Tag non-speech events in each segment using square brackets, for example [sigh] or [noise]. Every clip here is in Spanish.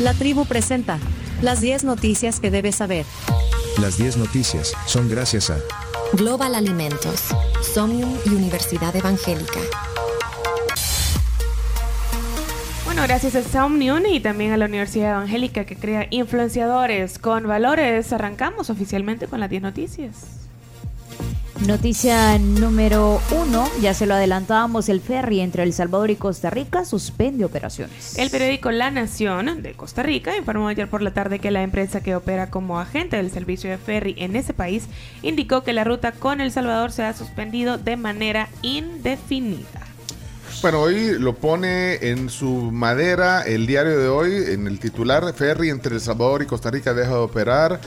La tribu presenta las 10 noticias que debes saber. Las 10 noticias son gracias a Global Alimentos, Somnium y Universidad Evangélica. Bueno, gracias a Somnium y también a la Universidad Evangélica que crea influenciadores con valores, arrancamos oficialmente con las 10 noticias. Noticia número uno, ya se lo adelantábamos, el ferry entre El Salvador y Costa Rica suspende operaciones. El periódico La Nación de Costa Rica informó ayer por la tarde que la empresa que opera como agente del servicio de ferry en ese país indicó que la ruta con El Salvador se ha suspendido de manera indefinida. Bueno, hoy lo pone en su madera el diario de hoy, en el titular, ferry entre El Salvador y Costa Rica deja de operar.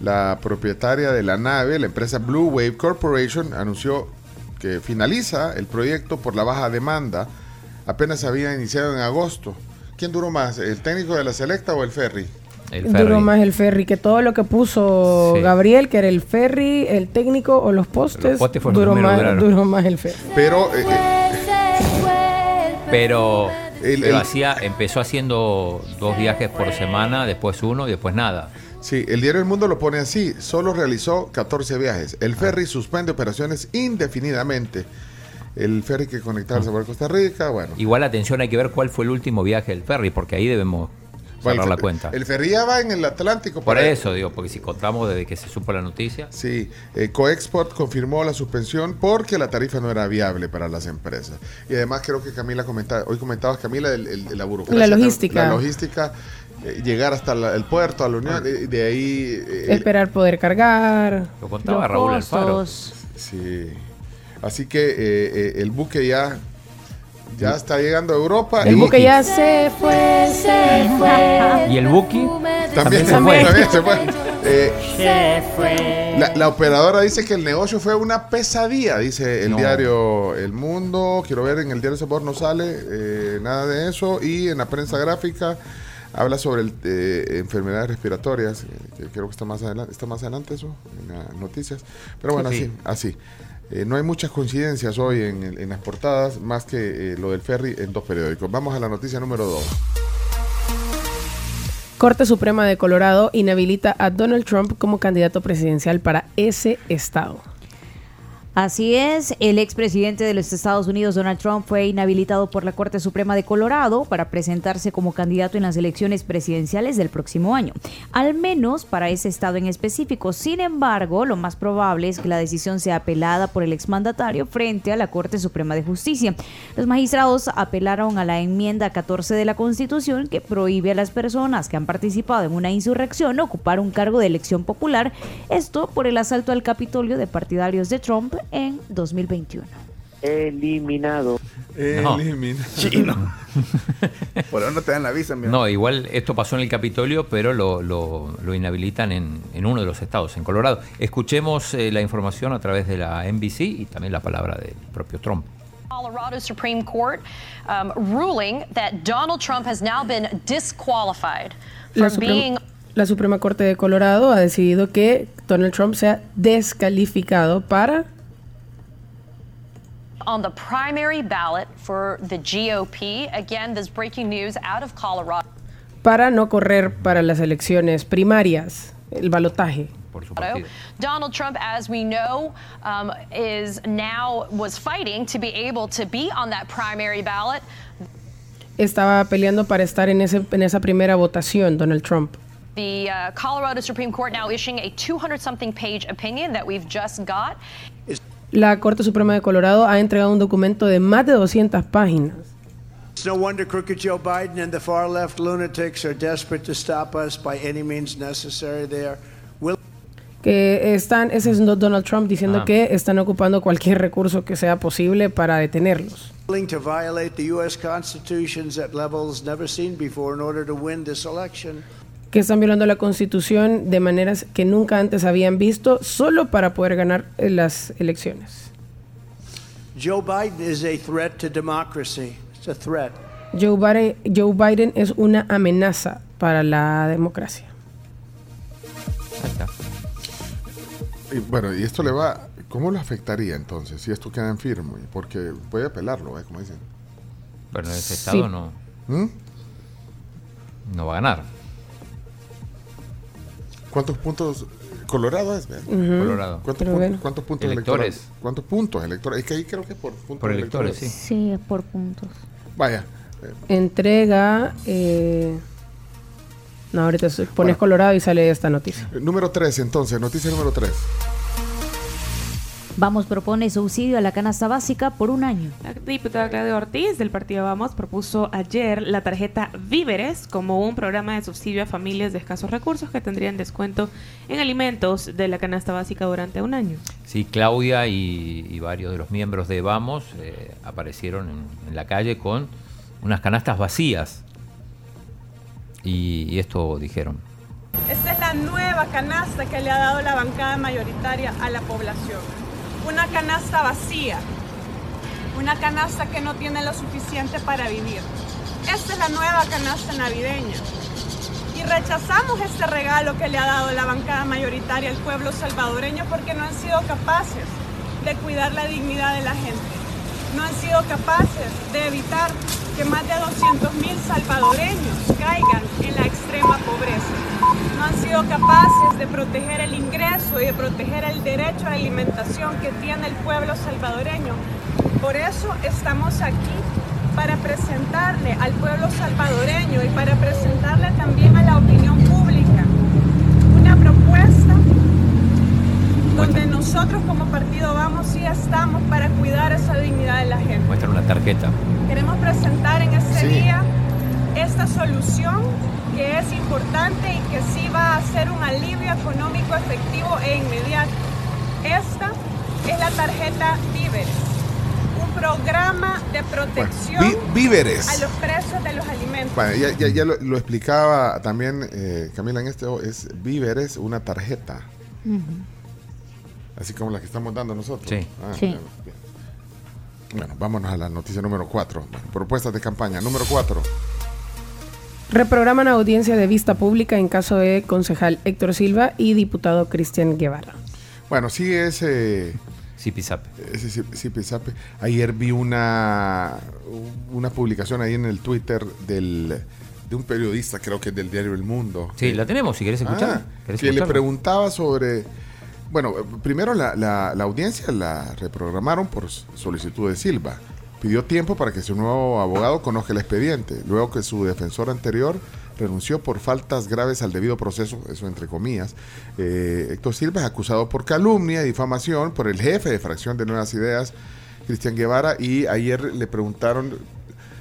La propietaria de la nave, la empresa Blue Wave Corporation, anunció que finaliza el proyecto por la baja demanda. Apenas había iniciado en agosto. ¿Quién duró más, el técnico de la Selecta o el ferry? El ferry. Duró más el ferry que todo lo que puso Gabriel, que era el ferry, el técnico o los postes. duró, más, duró, más, el ferry. Pero. Eh, eh, pero. hacía, empezó haciendo dos viajes por semana, después uno y después nada. Sí, el diario El Mundo lo pone así, solo realizó 14 viajes. El ferry suspende operaciones indefinidamente. El ferry que conectaba a Costa Rica, bueno. Igual atención, hay que ver cuál fue el último viaje del ferry, porque ahí debemos cerrar la cuenta. El ferry ya va en el Atlántico. Por eso, digo, porque si contamos desde que se supo la noticia. Sí, eh, Coexport confirmó la suspensión porque la tarifa no era viable para las empresas. Y además creo que Camila comentaba, hoy comentabas Camila, el, la burocracia. La logística. La logística eh, llegar hasta el puerto, a la Unión, y de ahí... Eh, Esperar poder cargar. Lo contaba Raúl Alfaro. Sí. Así que eh, el buque ya ya está llegando a Europa. El buque ya [laughs] se fue, se fue. ¿Y el buque? También, se fue. También se fue. se fue. La, la, operadora dice que el negocio fue una pesadilla, dice el diario El Mundo. Quiero ver, en el diario Sabor no sale nada de eso. Y en la prensa gráfica habla sobre el, eh, enfermedades respiratorias, que creo que está más adelante, está más adelante eso, en las noticias. Pero bueno, así, así. Eh, no hay muchas coincidencias hoy en, las portadas, más que eh, lo del ferry en dos periódicos. Vamos a la noticia número dos. Corte Suprema de Colorado inhabilita a Donald Trump como candidato presidencial para ese estado. Así es, el expresidente de los Estados Unidos, Donald Trump, fue inhabilitado por la Corte Suprema de Colorado para presentarse como candidato en las elecciones presidenciales del próximo año, al menos para ese estado en específico. Sin embargo, lo más probable es que la decisión sea apelada por el exmandatario frente a la Corte Suprema de Justicia. Los magistrados apelaron a la enmienda 14 de la Constitución que prohíbe a las personas que han participado en una insurrección ocupar un cargo de elección popular, esto por el asalto al Capitolio de partidarios de Trump en 2021. Eliminado. Eliminado. [laughs] Chino. [laughs] Por ahora no te dan la visa. No, igual esto pasó en el Capitolio, pero lo, lo, inhabilitan en, en, uno de los estados, en Colorado. Escuchemos eh, la información a través de la NBC y también la palabra del propio Trump. Colorado Supreme Court um, ruling that Donald Trump has now been disqualified from being la Suprema Corte de Colorado ha decidido que Donald Trump sea descalificado para on the primary ballot for the GOP. Again, this breaking news out of Colorado. Para no correr para las elecciones primarias, el balotaje. Donald Trump, as we know, um, is now was fighting to be able to be on that primary ballot. Estaba peleando para estar en, ese, en esa primera votación, Donald Trump. The uh, Colorado Supreme Court now issuing a 200 something page opinion that we've just got. La Corte Suprema de Colorado ha entregado un documento de más de 200 páginas. no wonder crooked Joe Biden and the far left lunatics are desperate to stop us by any means necessary. They are que están, ese es Donald Trump diciendo ah. que están ocupando cualquier recurso que sea posible para detenerlos. Que están violando la constitución de maneras que nunca antes habían visto solo para poder ganar las elecciones. Joe Biden is a threat to democracy. It's a threat. Joe Biden, Joe Biden es una amenaza para la democracia. Y bueno, y esto le va, ¿cómo lo afectaría entonces si esto queda en firme? Porque puede apelarlo, ¿eh? como dicen. Pero en ese estado no. ¿Mm? No va a ganar. ¿Cuántos puntos? Colorado es, Colorado. ¿Cuántos, puntos electores? ¿Cuántos puntos electorales? Es que ahí creo que es por puntos por electores, sí. Sí, es por puntos. Vaya. Entrega. Eh, no, ahorita pones Colorado y sale esta noticia. Número 3, entonces, noticia número 3. Vamos propone subsidio a la canasta básica por un año. La diputada Claudia Ortiz del partido Vamos propuso ayer la tarjeta Víveres como un programa de subsidio a familias de escasos recursos que tendrían descuento en alimentos de la canasta básica durante un año. Sí, Claudia y, varios de los miembros de Vamos eh, aparecieron en, la calle con unas canastas vacías. y esto dijeron. Esta es la nueva canasta que le ha dado la bancada mayoritaria a la población una canasta vacía, una canasta que no tiene lo suficiente para vivir. Esta es la nueva canasta navideña. Y rechazamos este regalo que le ha dado la bancada mayoritaria al pueblo salvadoreño porque no han sido capaces de cuidar la dignidad de la gente. No han sido capaces de evitar que más de 200.000 salvadoreños caigan en la extrema pobreza no han sido capaces de proteger el ingreso y de proteger el derecho a la alimentación que tiene el pueblo salvadoreño. Por eso estamos aquí para presentarle al pueblo salvadoreño y para presentarle también a la opinión pública una propuesta donde nosotros como partido vamos y estamos para cuidar esa dignidad de la gente. Muestra una tarjeta. Queremos presentar en este día esta solución que es importante y que sí va a ser un alivio económico efectivo e inmediato. Esta es la tarjeta Víveres, un programa de protección víveres. a los precios de los alimentos. ya, lo, explicaba también eh, Camila en este, es Víveres, una tarjeta. Así como la que estamos dando nosotros. Sí. Ah, sí. Bueno, vámonos a la noticia número 4. propuestas de campaña. Número 4. Reprograman audiencia de vista pública en caso de concejal Héctor Silva y diputado Cristian Guevara. Bueno, sí es... Eh, Zipizape. Zipizape. Ayer vi una, una publicación ahí en el Twitter del, de un periodista, creo que es del diario El Mundo. Sí, la tenemos, si quieres escuchar. Ah, que le preguntaba sobre... Bueno, primero la, la, la audiencia la reprogramaron por solicitud de Silva pidió tiempo para que su nuevo abogado conozca el expediente, luego que su defensor anterior renunció por faltas graves al debido proceso, eso entre comillas. Eh, Héctor Silva es acusado por calumnia y difamación por el jefe de fracción de Nuevas Ideas, Cristian Guevara, y ayer le preguntaron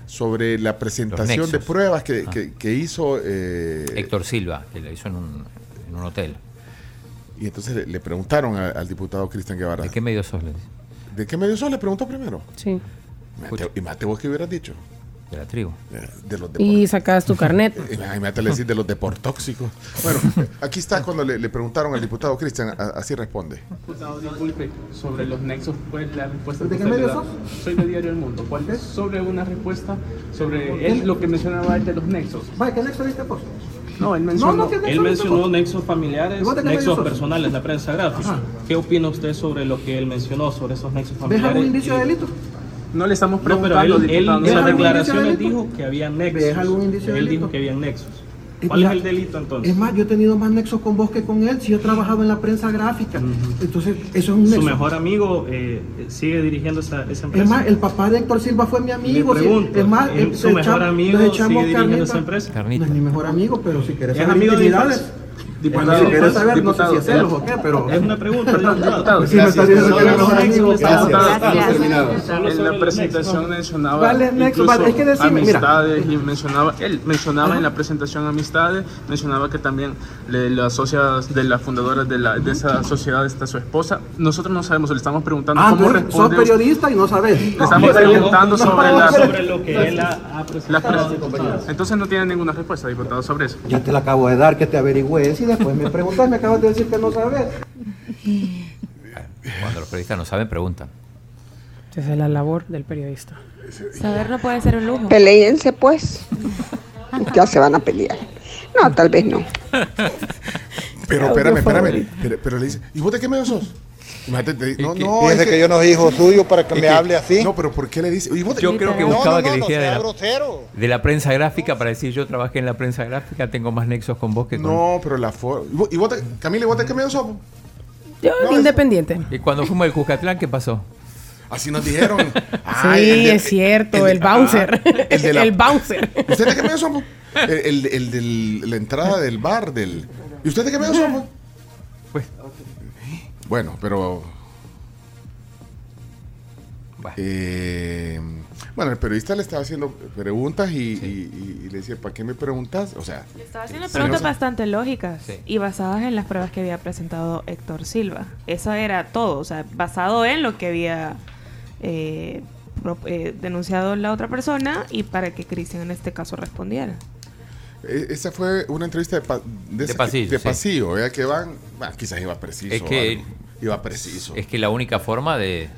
sobre la presentación de pruebas que, ah. hizo... Eh, Héctor Silva, que la hizo en un, hotel. Y entonces le, preguntaron al diputado Cristian Guevara. ¿De qué medio sos? ¿De qué medio sos? Le preguntó primero. Sí. Y Mate, vos que hubieras dicho. De la tribu. De los y sacas tu carnet. [laughs] Imagínate decir de los deportóxicos. Bueno, aquí está cuando le, preguntaron al diputado Cristian, así responde. Diputado, disculpe, sobre los nexos, ¿cuál la respuesta ¿De qué medio sos? Soy de Diario El Mundo. ¿Cuál es? Sobre una respuesta sobre él, lo que mencionaba él de los nexos. Vaya, ¿qué nexo viste vos? No, él mencionó, él mencionó nexos familiares, nexos personales, la prensa gráfica. ¿Qué opina usted sobre lo que él mencionó sobre esos nexos familiares? ¿Deja algún indicio de delito? No le estamos preguntando, pero él, en las declaraciones dijo que había nexos. él dijo que había nexos. ¿Cuál es el delito entonces? Es más, yo he tenido más nexos con vos que con él, si yo he trabajado en la prensa gráfica. Entonces, eso es un nexo. Su mejor amigo eh, sigue dirigiendo esa, esa, empresa. Es más, el papá de Héctor Silva fue mi amigo. pregunto, es más, su mejor amigo sigue dirigiendo esa empresa. No es mi mejor amigo, pero si querés ¿Es amigo de Diputado, si quieres saber, no sé si o qué, pero... Es una pregunta, [laughs] diputado. Si me estás diciendo que eres mejor amigo, En la presentación mencionaba vale, incluso es que decirme, amistades y mencionaba, él mencionaba en la presentación amistades, mencionaba que también las socias de la fundadora de, la, de esa sociedad está su esposa. Nosotros no sabemos, le estamos preguntando ah, cómo responde. Sos periodista y no sabes. Le estamos preguntando sobre, la, sobre lo que él ha, presentado. Entonces no tiene ninguna respuesta, diputado, sobre eso. Ya te la acabo de dar, que te averigüe después me preguntas, me acabas de decir que no sabes. Cuando los periodistas no saben, preguntan. Esa es la labor del periodista. Saber no puede ser un lujo. Peleense pues. ya se van a pelear. No, tal vez no. Pero espérame, espérame. Pero, le dice, ¿y vos de qué medio sos? Imagínate, no, no. Fíjese que, yo no soy hijo suyo para que me hable así. No, pero ¿por qué le dice? Yo creo que buscaba que dijera de la, de la, prensa gráfica para decir yo trabajé en la prensa gráfica, tengo más nexos con vos que con. No, pero la forma. ¿Y vos, Camila, ¿y vos te qué medio sos? Yo, independiente. ¿Y cuando fuimos el Cuscatlán, qué pasó? Así nos dijeron. [laughs] sí, es cierto, el, bouncer. el, bouncer. [laughs] ¿Usted de qué medio somos? El, el, de la entrada del bar del. ¿Y usted de qué medio somos? Pues. Bueno, pero. Eh, bueno, el periodista le estaba haciendo preguntas y, le decía, ¿para qué me preguntas? O sea, le estaba haciendo preguntas bastante lógicas y basadas en las pruebas que había presentado Héctor Silva. Eso era todo, o sea, basado en lo que había eh, eh, denunciado la otra persona y para que Cristian en este caso respondiera. E, esa fue una entrevista de, de, pasillo, de pasillo que van, quizás iba preciso. Es que iba preciso. Es que la única forma de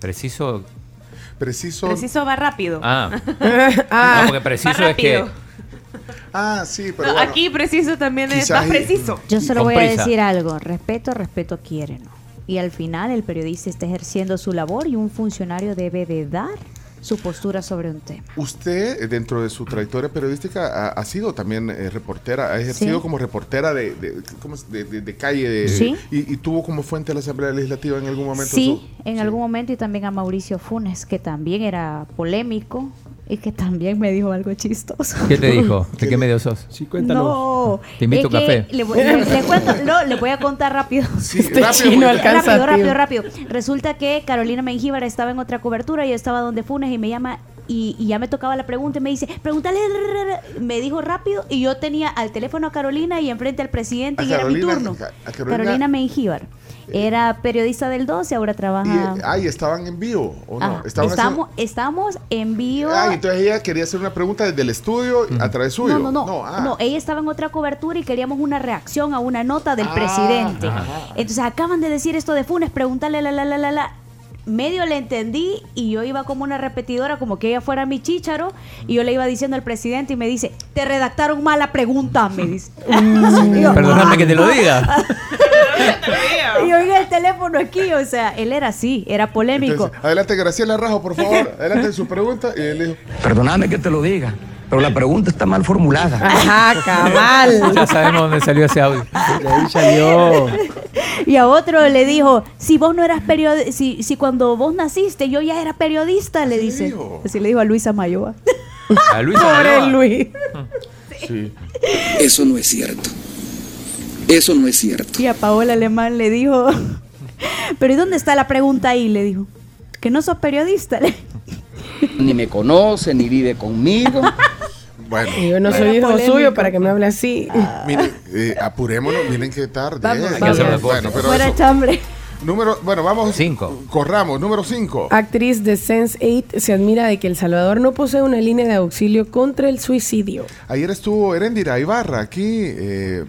preciso preciso preciso va rápido. Ah, [laughs] ah. porque preciso es que Ah, sí, pero aquí preciso también es más preciso. Yo solo voy a decir algo, respeto, respeto quiere, ¿no? Y al final el periodista está ejerciendo su labor y un funcionario debe de dar su postura sobre un tema. Usted, eh, dentro de su trayectoria periodística, ha, sido también eh, reportera, ha ejercido como reportera de, de, calle ¿Sí? y, tuvo como fuente a la Asamblea Legislativa en algún momento. Sí, en algún momento y también a Mauricio Funes, que también era polémico, y que también me dijo algo chistoso. ¿Qué te dijo? ¿De qué medio sos? Sí, cuéntanos. No, te invito a café. Le voy, cuento, no, le voy a contar rápido. Sí, [laughs] este rápido, rápido, rápido, rápido. Resulta que Carolina Mengíbar estaba en otra cobertura y estaba donde Funes y me llama y, ya me tocaba la pregunta y me dice, pregúntale, me dijo rápido y yo tenía al teléfono a Carolina y enfrente al presidente y era mi turno. Carolina, Carolina Mengíbar. Era periodista del 12, ahora trabaja. Y, ay, ¿estaban en vivo o no? estamos, estamos en vivo. Ah, entonces ella quería hacer una pregunta desde el estudio a través suyo. No, no, no. Ah. No, ella estaba en otra cobertura y queríamos una reacción a una nota del ah, presidente. Entonces acaban de decir esto de Funes, pregúntale la la la la la medio le entendí y yo iba como una repetidora, como que ella fuera mi chícharo, y yo le iba diciendo al presidente y me dice, te redactaron mala pregunta, me dice. [laughs] [laughs] Perdóname que te lo diga. y oí el teléfono aquí, o sea, él era así, era polémico. adelante, Graciela Rajo, por favor, [laughs] adelante su pregunta. Y él dijo, perdóname que te lo diga. Pero la pregunta está mal formulada. Ajá, cabal. [laughs] Ya sabemos dónde salió ese audio. ahí salió. Y a otro le dijo, si vos no eras periodista, si, si cuando vos naciste yo ya era periodista, le dice. Así le dijo a Luisa Mayoa. [laughs] A Luisa Mayoa. Luis. Sí. Eso no es cierto. Eso no es cierto. Y a Paola Alemán le dijo, [laughs] pero ¿y dónde está la pregunta ahí? Le dijo, que no sos periodista. Ni me conoce, ni vive conmigo. Bueno, yo no soy hijo suyo para que me hable así. Ah. Miren, eh, apurémonos, miren qué tarde. Bueno, pero Fuera chambre. Número, bueno, vamos. Cinco. Corramos. Número cinco. Actriz de Sense8 se admira de que El Salvador no posee una línea de auxilio contra el suicidio. Ayer estuvo Erendira Ibarra aquí. Eh,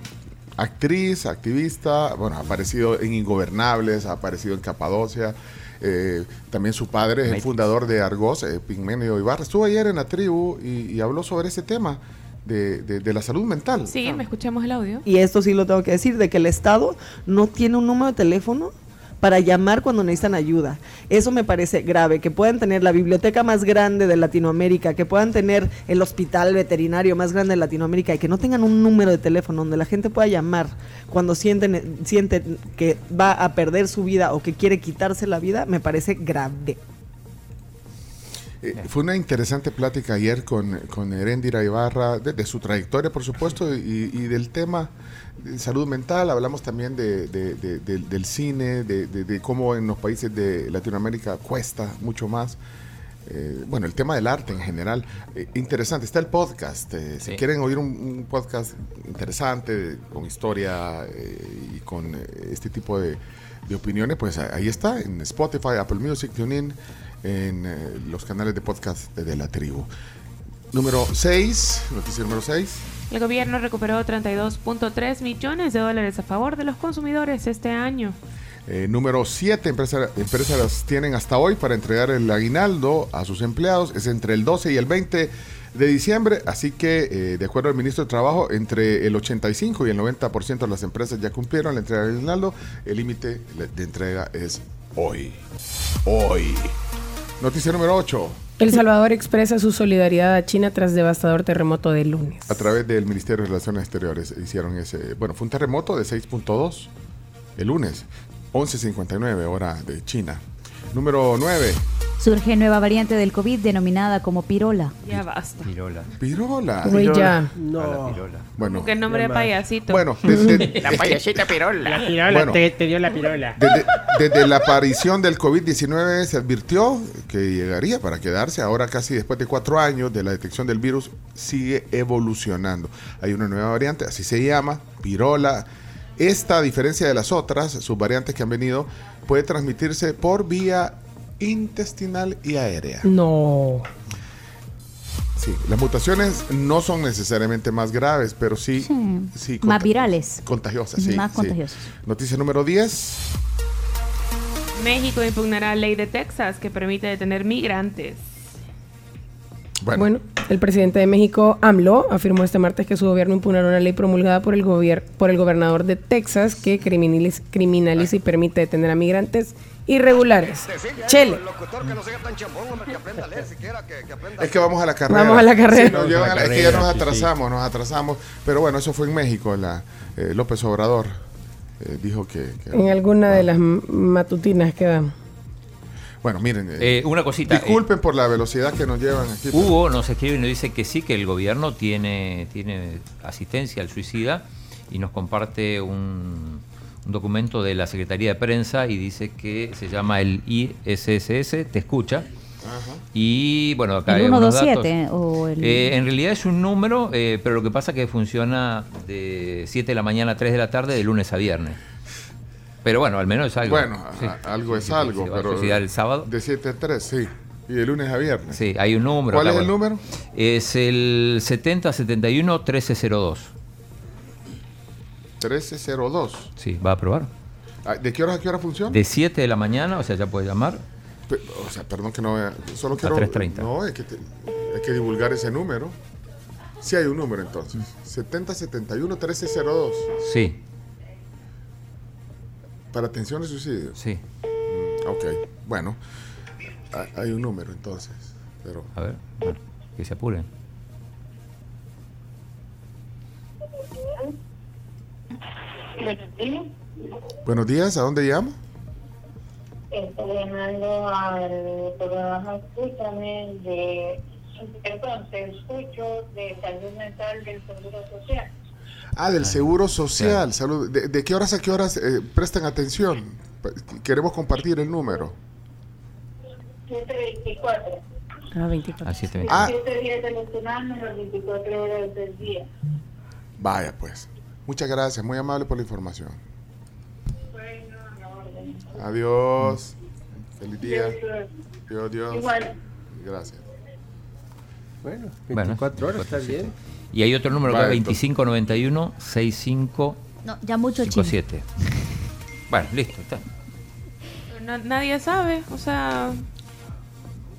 actriz, activista, bueno, ha aparecido en Ingobernables, ha aparecido en Capadocia, eh, también su padre es el fundador de Argos, eh, Pigmenio Ibarra. Estuvo ayer en la tribu y, habló sobre ese tema. De, de, la salud mental. Sí, me escuchamos el audio. Y esto sí lo tengo que decir, de que el Estado no tiene un número de teléfono para llamar cuando necesitan ayuda. Eso me parece grave, que puedan tener la biblioteca más grande de Latinoamérica, que puedan tener el hospital veterinario más grande de Latinoamérica y que no tengan un número de teléfono donde la gente pueda llamar cuando sienten, sienten que va a perder su vida o que quiere quitarse la vida, me parece grave. Eh, fue una interesante plática ayer con, con Erendira Ibarra, de, su trayectoria, por supuesto, y del tema salud mental, hablamos también de, del cine, de, cómo en los países de Latinoamérica cuesta mucho más. Eh, bueno, el tema del arte en general. Eh, interesante, está el podcast. Eh, si quieren oír un, podcast interesante, con historia y con este tipo de, opiniones, pues ahí está, en Spotify, Apple Music, TuneIn, en los canales de podcast de la tribu. Número 6, noticia número 6. El gobierno recuperó 32.3 millones de dólares a favor de los consumidores este año. Eh, número 7, empresas, empresas tienen hasta hoy para entregar el aguinaldo a sus empleados. Es entre el 12 y el 20 de diciembre, así que eh, de acuerdo al ministro de Trabajo, entre el 85 y el 90% de las empresas ya cumplieron la entrega del aguinaldo, el límite de entrega es hoy. Hoy. Noticia número 8. El Salvador expresa su solidaridad a China tras devastador terremoto de lunes. A través del Ministerio de Relaciones Exteriores hicieron ese. Bueno, fue un terremoto de 6.2 el lunes, 11.59 hora de China. Número 9. Surge nueva variante del COVID denominada como pirola. Ya basta. Pirola. Pirola. Uy, ya. No. pirola. Bueno. ¿Qué nombre de payasito? Bueno, [laughs] la payasita pirola. La pirola te, dio la pirola. Desde, desde la aparición del COVID-19 se advirtió que llegaría para quedarse. Ahora casi después de cuatro años de la detección del virus sigue evolucionando. Hay una nueva variante, así se llama, pirola. Esta, a diferencia de las otras, sus variantes que han venido, puede transmitirse por vía intestinal y aérea. No. Sí, las mutaciones no son necesariamente más graves, pero sí, sí. más virales. Contagiosas, sí. Más contagiosas. Noticia número 10. México impugnará ley de Texas que permite detener migrantes. Bueno. El presidente de México, AMLO, afirmó este martes que su gobierno impugnará una ley promulgada por el, por el gobernador de Texas que criminaliza, criminaliza y permite detener a migrantes irregulares. Chele. Es que vamos a la carrera. Vamos a la carrera. es que ya nos atrasamos, nos atrasamos. Pero bueno, eso fue en México. La, eh, López Obrador eh, dijo que, En alguna de las matutinas que dan. Bueno, miren. Eh, una cosita. Disculpen por la velocidad que nos llevan aquí. Hugo nos escribe y nos dice que sí, que el gobierno tiene, tiene asistencia al suicida y nos comparte un, un documento de la Secretaría de Prensa y dice que se llama el ISSS, te escucha. Y bueno, acá el 127 o el... Eh, en realidad es un número, eh, pero lo que pasa es que funciona de 7 de la mañana a 3 de la tarde de lunes a viernes. Pero bueno, al menos es algo. Bueno, algo es algo, pero el sábado. De 7 a 3, sí. Y de lunes a viernes. Sí, hay un número. ¿Cuál es el número? Es el 7071 1302. 1302. Sí, va a probar. Ah, ¿De qué hora a qué hora funciona? De 7 de la mañana, o sea, ya puede llamar. o sea, perdón que no vea. Solo quiero. A 3.30. No, hay que, hay que divulgar ese número. Sí hay un número entonces. 7071 1302. Sí. ¿Para atención de suicidio? Sí. Mm, ok. Bueno, hay un número entonces. Pero... A ver, que se apuren. Buenos días. Buenos días, ¿a dónde llama? Estoy llamando al programa Escúchame de. Perdón, te escucho de salud mental del Seguro Social. Ah, del Seguro Social. Salud. ¿De, qué horas a qué horas eh, prestan atención? Queremos compartir el número. 724. Ah, 24. Ah, 7, ah. 7 días de los menos 24 horas del día. Vaya, pues. Muchas gracias, muy amable por la información. Adiós. Feliz día. Dios, Dios. Igual. Gracias. Bueno, 24 horas, está bien. Y hay otro número que es 2591 65 No, ya mucho 57. Bueno, listo, está. nadie sabe, o sea,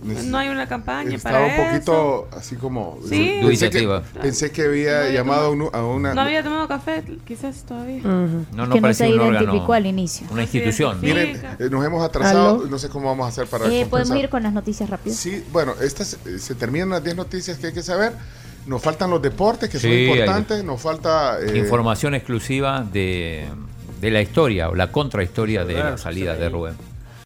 no hay una campaña Estaba para un poquito así como... ¿Sí? Pensé, que, pensé que había llamado a una... No había tomado café, quizás todavía. No, no que no se identificó al inicio. Una institución. Miren, eh, nos hemos atrasado, no sé cómo vamos a hacer para... Eh, ¿Podemos ir con las noticias rápidas? Sí, bueno, estas eh, se terminan las 10 noticias que hay que saber. Nos faltan los deportes, que son importantes. Nos falta... Eh, Información exclusiva de, de la historia o la contrahistoria de la salida de Rubén.